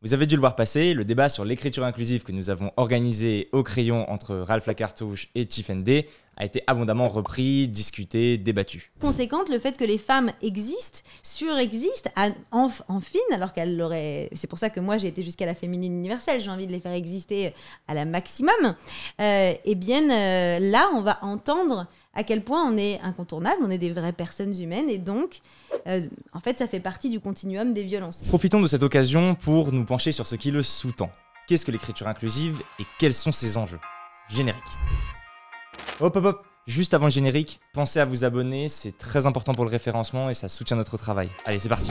Vous avez dû le voir passer, le débat sur l'écriture inclusive que nous avons organisé au crayon entre Ralph Lacartouche et Tiffany a été abondamment repris, discuté, débattu. Conséquente, le fait que les femmes existent, surexistent, en, en fine, alors qu'elles l'auraient. C'est pour ça que moi j'ai été jusqu'à la féminine universelle, j'ai envie de les faire exister à la maximum. Euh, eh bien, euh, là, on va entendre à quel point on est incontournable, on est des vraies personnes humaines et donc, euh, en fait, ça fait partie du continuum des violences. Profitons de cette occasion pour nous pencher sur ce qui le sous-tend. Qu'est-ce que l'écriture inclusive et quels sont ses enjeux? Générique. Hop hop hop Juste avant le générique, pensez à vous abonner, c'est très important pour le référencement et ça soutient notre travail. Allez, c'est parti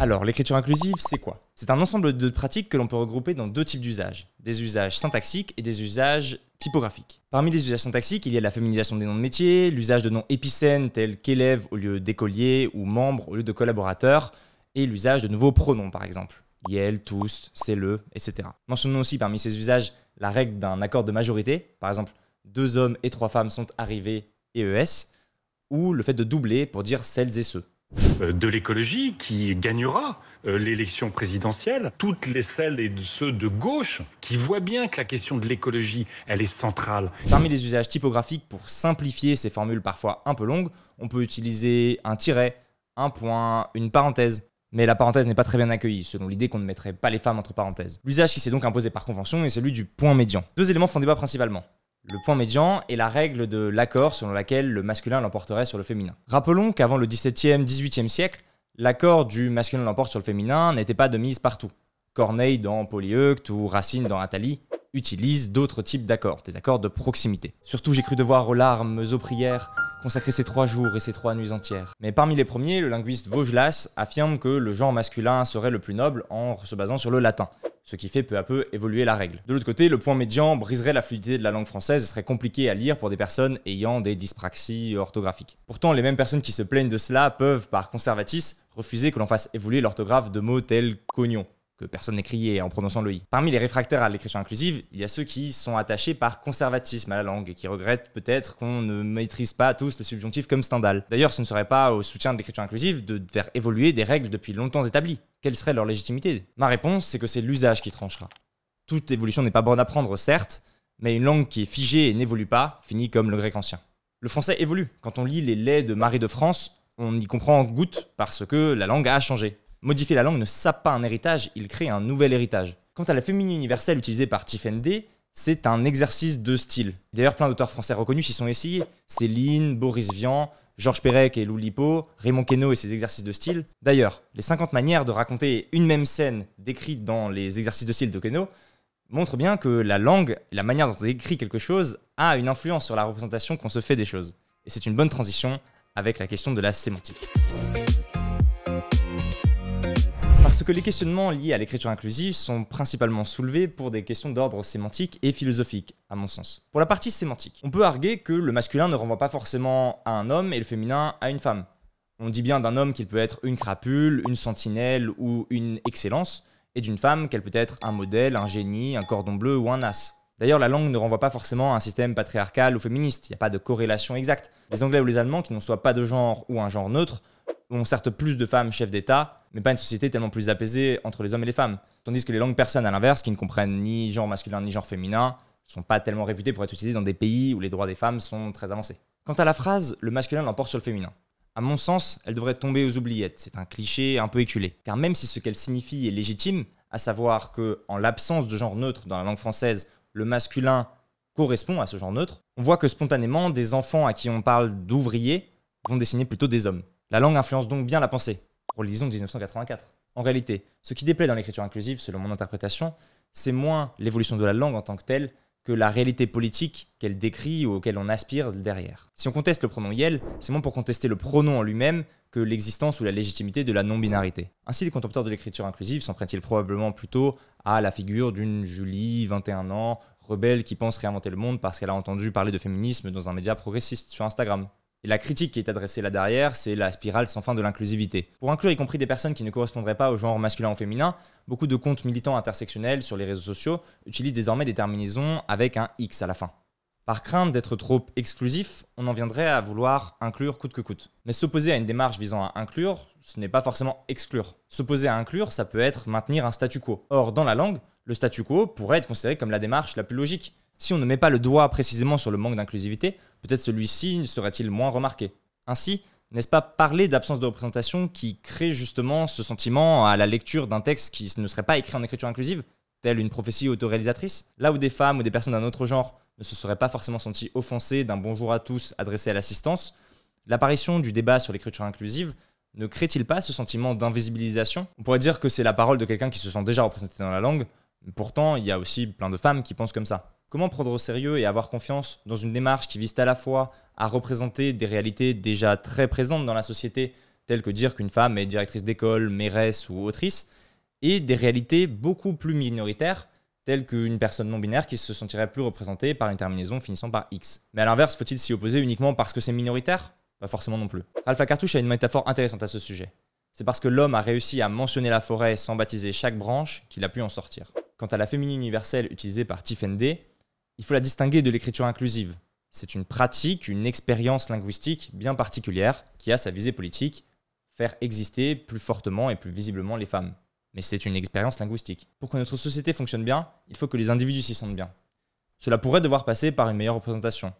Alors, l'écriture inclusive, c'est quoi? C'est un ensemble de pratiques que l'on peut regrouper dans deux types d'usages. Des usages syntaxiques et des usages typographiques. Parmi les usages syntaxiques, il y a la féminisation des noms de métiers, l'usage de noms épicènes tels qu'élève au lieu d'écolier ou membre au lieu de collaborateur, et l'usage de nouveaux pronoms par exemple. Yel, tous, c'est le, etc. Mentionnons aussi parmi ces usages la règle d'un accord de majorité, par exemple deux hommes et trois femmes sont arrivés et ES, ou le fait de doubler pour dire celles et ceux. Euh, de l'écologie qui gagnera euh, l'élection présidentielle, toutes les celles et ceux de gauche qui voient bien que la question de l'écologie, elle est centrale. Parmi les usages typographiques, pour simplifier ces formules parfois un peu longues, on peut utiliser un tiret, un point, une parenthèse. Mais la parenthèse n'est pas très bien accueillie, selon l'idée qu'on ne mettrait pas les femmes entre parenthèses. L'usage qui s'est donc imposé par convention est celui du point médian. Deux éléments font débat principalement. Le point médian est la règle de l'accord selon laquelle le masculin l'emporterait sur le féminin. Rappelons qu'avant le XVIIe, XVIIIe siècle, l'accord du masculin l'emporte sur le féminin n'était pas de mise partout. Corneille dans Polyeucte ou Racine dans Athalie utilisent d'autres types d'accords, des accords de proximité. Surtout j'ai cru devoir aux larmes, aux prières, consacrer ces trois jours et ces trois nuits entières. Mais parmi les premiers, le linguiste Vaugelas affirme que le genre masculin serait le plus noble en se basant sur le latin ce qui fait peu à peu évoluer la règle. De l'autre côté, le point médian briserait la fluidité de la langue française et serait compliqué à lire pour des personnes ayant des dyspraxies orthographiques. Pourtant, les mêmes personnes qui se plaignent de cela peuvent, par conservatisme, refuser que l'on fasse évoluer l'orthographe de mots tels qu'oignon que personne n'écriait en prononçant le i. Parmi les réfractaires à l'écriture inclusive, il y a ceux qui sont attachés par conservatisme à la langue et qui regrettent peut-être qu'on ne maîtrise pas tous le subjonctif comme Stendhal. D'ailleurs, ce ne serait pas au soutien de l'écriture inclusive de faire évoluer des règles depuis longtemps établies. Quelle serait leur légitimité? Ma réponse, c'est que c'est l'usage qui tranchera. Toute évolution n'est pas bonne à prendre, certes, mais une langue qui est figée et n'évolue pas finit comme le grec ancien. Le français évolue. Quand on lit les laits de Marie de France, on y comprend en goutte parce que la langue a changé. Modifier la langue ne sape pas un héritage, il crée un nouvel héritage. Quant à la féminine universelle utilisée par Tiffany c'est un exercice de style. D'ailleurs, plein d'auteurs français reconnus s'y sont essayés. Céline, Boris Vian, Georges Perec et Lou Lipo, Raymond Queneau et ses exercices de style. D'ailleurs, les 50 manières de raconter une même scène décrite dans les exercices de style de Queneau montrent bien que la langue, la manière dont on écrit quelque chose, a une influence sur la représentation qu'on se fait des choses. Et c'est une bonne transition avec la question de la sémantique. Parce que les questionnements liés à l'écriture inclusive sont principalement soulevés pour des questions d'ordre sémantique et philosophique, à mon sens. Pour la partie sémantique, on peut arguer que le masculin ne renvoie pas forcément à un homme et le féminin à une femme. On dit bien d'un homme qu'il peut être une crapule, une sentinelle ou une excellence, et d'une femme qu'elle peut être un modèle, un génie, un cordon bleu ou un as. D'ailleurs, la langue ne renvoie pas forcément à un système patriarcal ou féministe, il n'y a pas de corrélation exacte. Les Anglais ou les Allemands, qui n'ont soit pas de genre ou un genre neutre, ont certes plus de femmes chefs d'État, mais pas une société tellement plus apaisée entre les hommes et les femmes. Tandis que les langues persanes, à l'inverse, qui ne comprennent ni genre masculin ni genre féminin, sont pas tellement réputées pour être utilisées dans des pays où les droits des femmes sont très avancés. Quant à la phrase le masculin l'emporte sur le féminin, à mon sens, elle devrait tomber aux oubliettes. C'est un cliché un peu éculé. Car même si ce qu'elle signifie est légitime, à savoir que, en l'absence de genre neutre dans la langue française, le masculin correspond à ce genre neutre, on voit que spontanément, des enfants à qui on parle d'ouvriers vont dessiner plutôt des hommes. La langue influence donc bien la pensée. Relisons 1984. En réalité, ce qui déplaît dans l'écriture inclusive, selon mon interprétation, c'est moins l'évolution de la langue en tant que telle que la réalité politique qu'elle décrit ou auquel on aspire derrière. Si on conteste le pronom yel, c'est moins pour contester le pronom en lui-même que l'existence ou la légitimité de la non-binarité. Ainsi, les contempteurs de l'écriture inclusive s'en prennent-ils probablement plutôt à la figure d'une Julie, 21 ans, rebelle qui pense réinventer le monde parce qu'elle a entendu parler de féminisme dans un média progressiste sur Instagram? Et la critique qui est adressée là derrière, c'est la spirale sans fin de l'inclusivité. Pour inclure y compris des personnes qui ne correspondraient pas au genre masculin ou féminin, beaucoup de comptes militants intersectionnels sur les réseaux sociaux utilisent désormais des terminaisons avec un X à la fin. Par crainte d'être trop exclusif, on en viendrait à vouloir inclure coûte que coûte. Mais s'opposer à une démarche visant à inclure, ce n'est pas forcément exclure. S'opposer à inclure, ça peut être maintenir un statu quo. Or, dans la langue, le statu quo pourrait être considéré comme la démarche la plus logique. Si on ne met pas le doigt précisément sur le manque d'inclusivité, peut-être celui-ci serait-il moins remarqué. Ainsi, n'est-ce pas parler d'absence de représentation qui crée justement ce sentiment à la lecture d'un texte qui ne serait pas écrit en écriture inclusive, telle une prophétie autoréalisatrice? Là où des femmes ou des personnes d'un autre genre ne se seraient pas forcément senties offensées d'un bonjour à tous adressé à l'assistance, l'apparition du débat sur l'écriture inclusive ne crée-t-il pas ce sentiment d'invisibilisation? On pourrait dire que c'est la parole de quelqu'un qui se sent déjà représenté dans la langue, pourtant il y a aussi plein de femmes qui pensent comme ça. Comment prendre au sérieux et avoir confiance dans une démarche qui vise à la fois à représenter des réalités déjà très présentes dans la société, telles que dire qu'une femme est directrice d'école, mairesse ou autrice, et des réalités beaucoup plus minoritaires, telles qu'une personne non binaire qui se sentirait plus représentée par une terminaison finissant par X. Mais à l'inverse, faut-il s'y opposer uniquement parce que c'est minoritaire? Pas forcément non plus. Alpha Cartouche a une métaphore intéressante à ce sujet. C'est parce que l'homme a réussi à mentionner la forêt sans baptiser chaque branche qu'il a pu en sortir. Quant à la féminine universelle utilisée par Tiffany il faut la distinguer de l'écriture inclusive. C'est une pratique, une expérience linguistique bien particulière qui a sa visée politique, faire exister plus fortement et plus visiblement les femmes. Mais c'est une expérience linguistique. Pour que notre société fonctionne bien, il faut que les individus s'y sentent bien. Cela pourrait devoir passer par une meilleure représentation.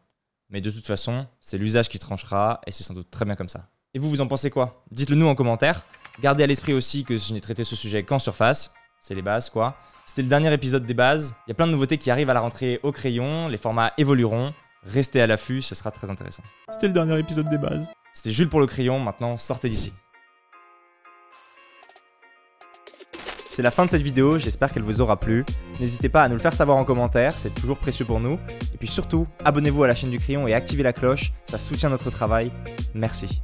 Mais de toute façon, c'est l'usage qui tranchera et c'est sans doute très bien comme ça. Et vous, vous en pensez quoi? Dites-le nous en commentaire. Gardez à l'esprit aussi que je n'ai traité ce sujet qu'en surface. C'est les bases, quoi. C'était le dernier épisode des bases. Il y a plein de nouveautés qui arrivent à la rentrée au crayon. Les formats évolueront. Restez à l'affût, ce sera très intéressant. C'était le dernier épisode des bases. C'était Jules pour le crayon. Maintenant, sortez d'ici. C'est la fin de cette vidéo, j'espère qu'elle vous aura plu. N'hésitez pas à nous le faire savoir en commentaire, c'est toujours précieux pour nous. Et puis surtout, abonnez-vous à la chaîne du crayon et activez la cloche, ça soutient notre travail. Merci.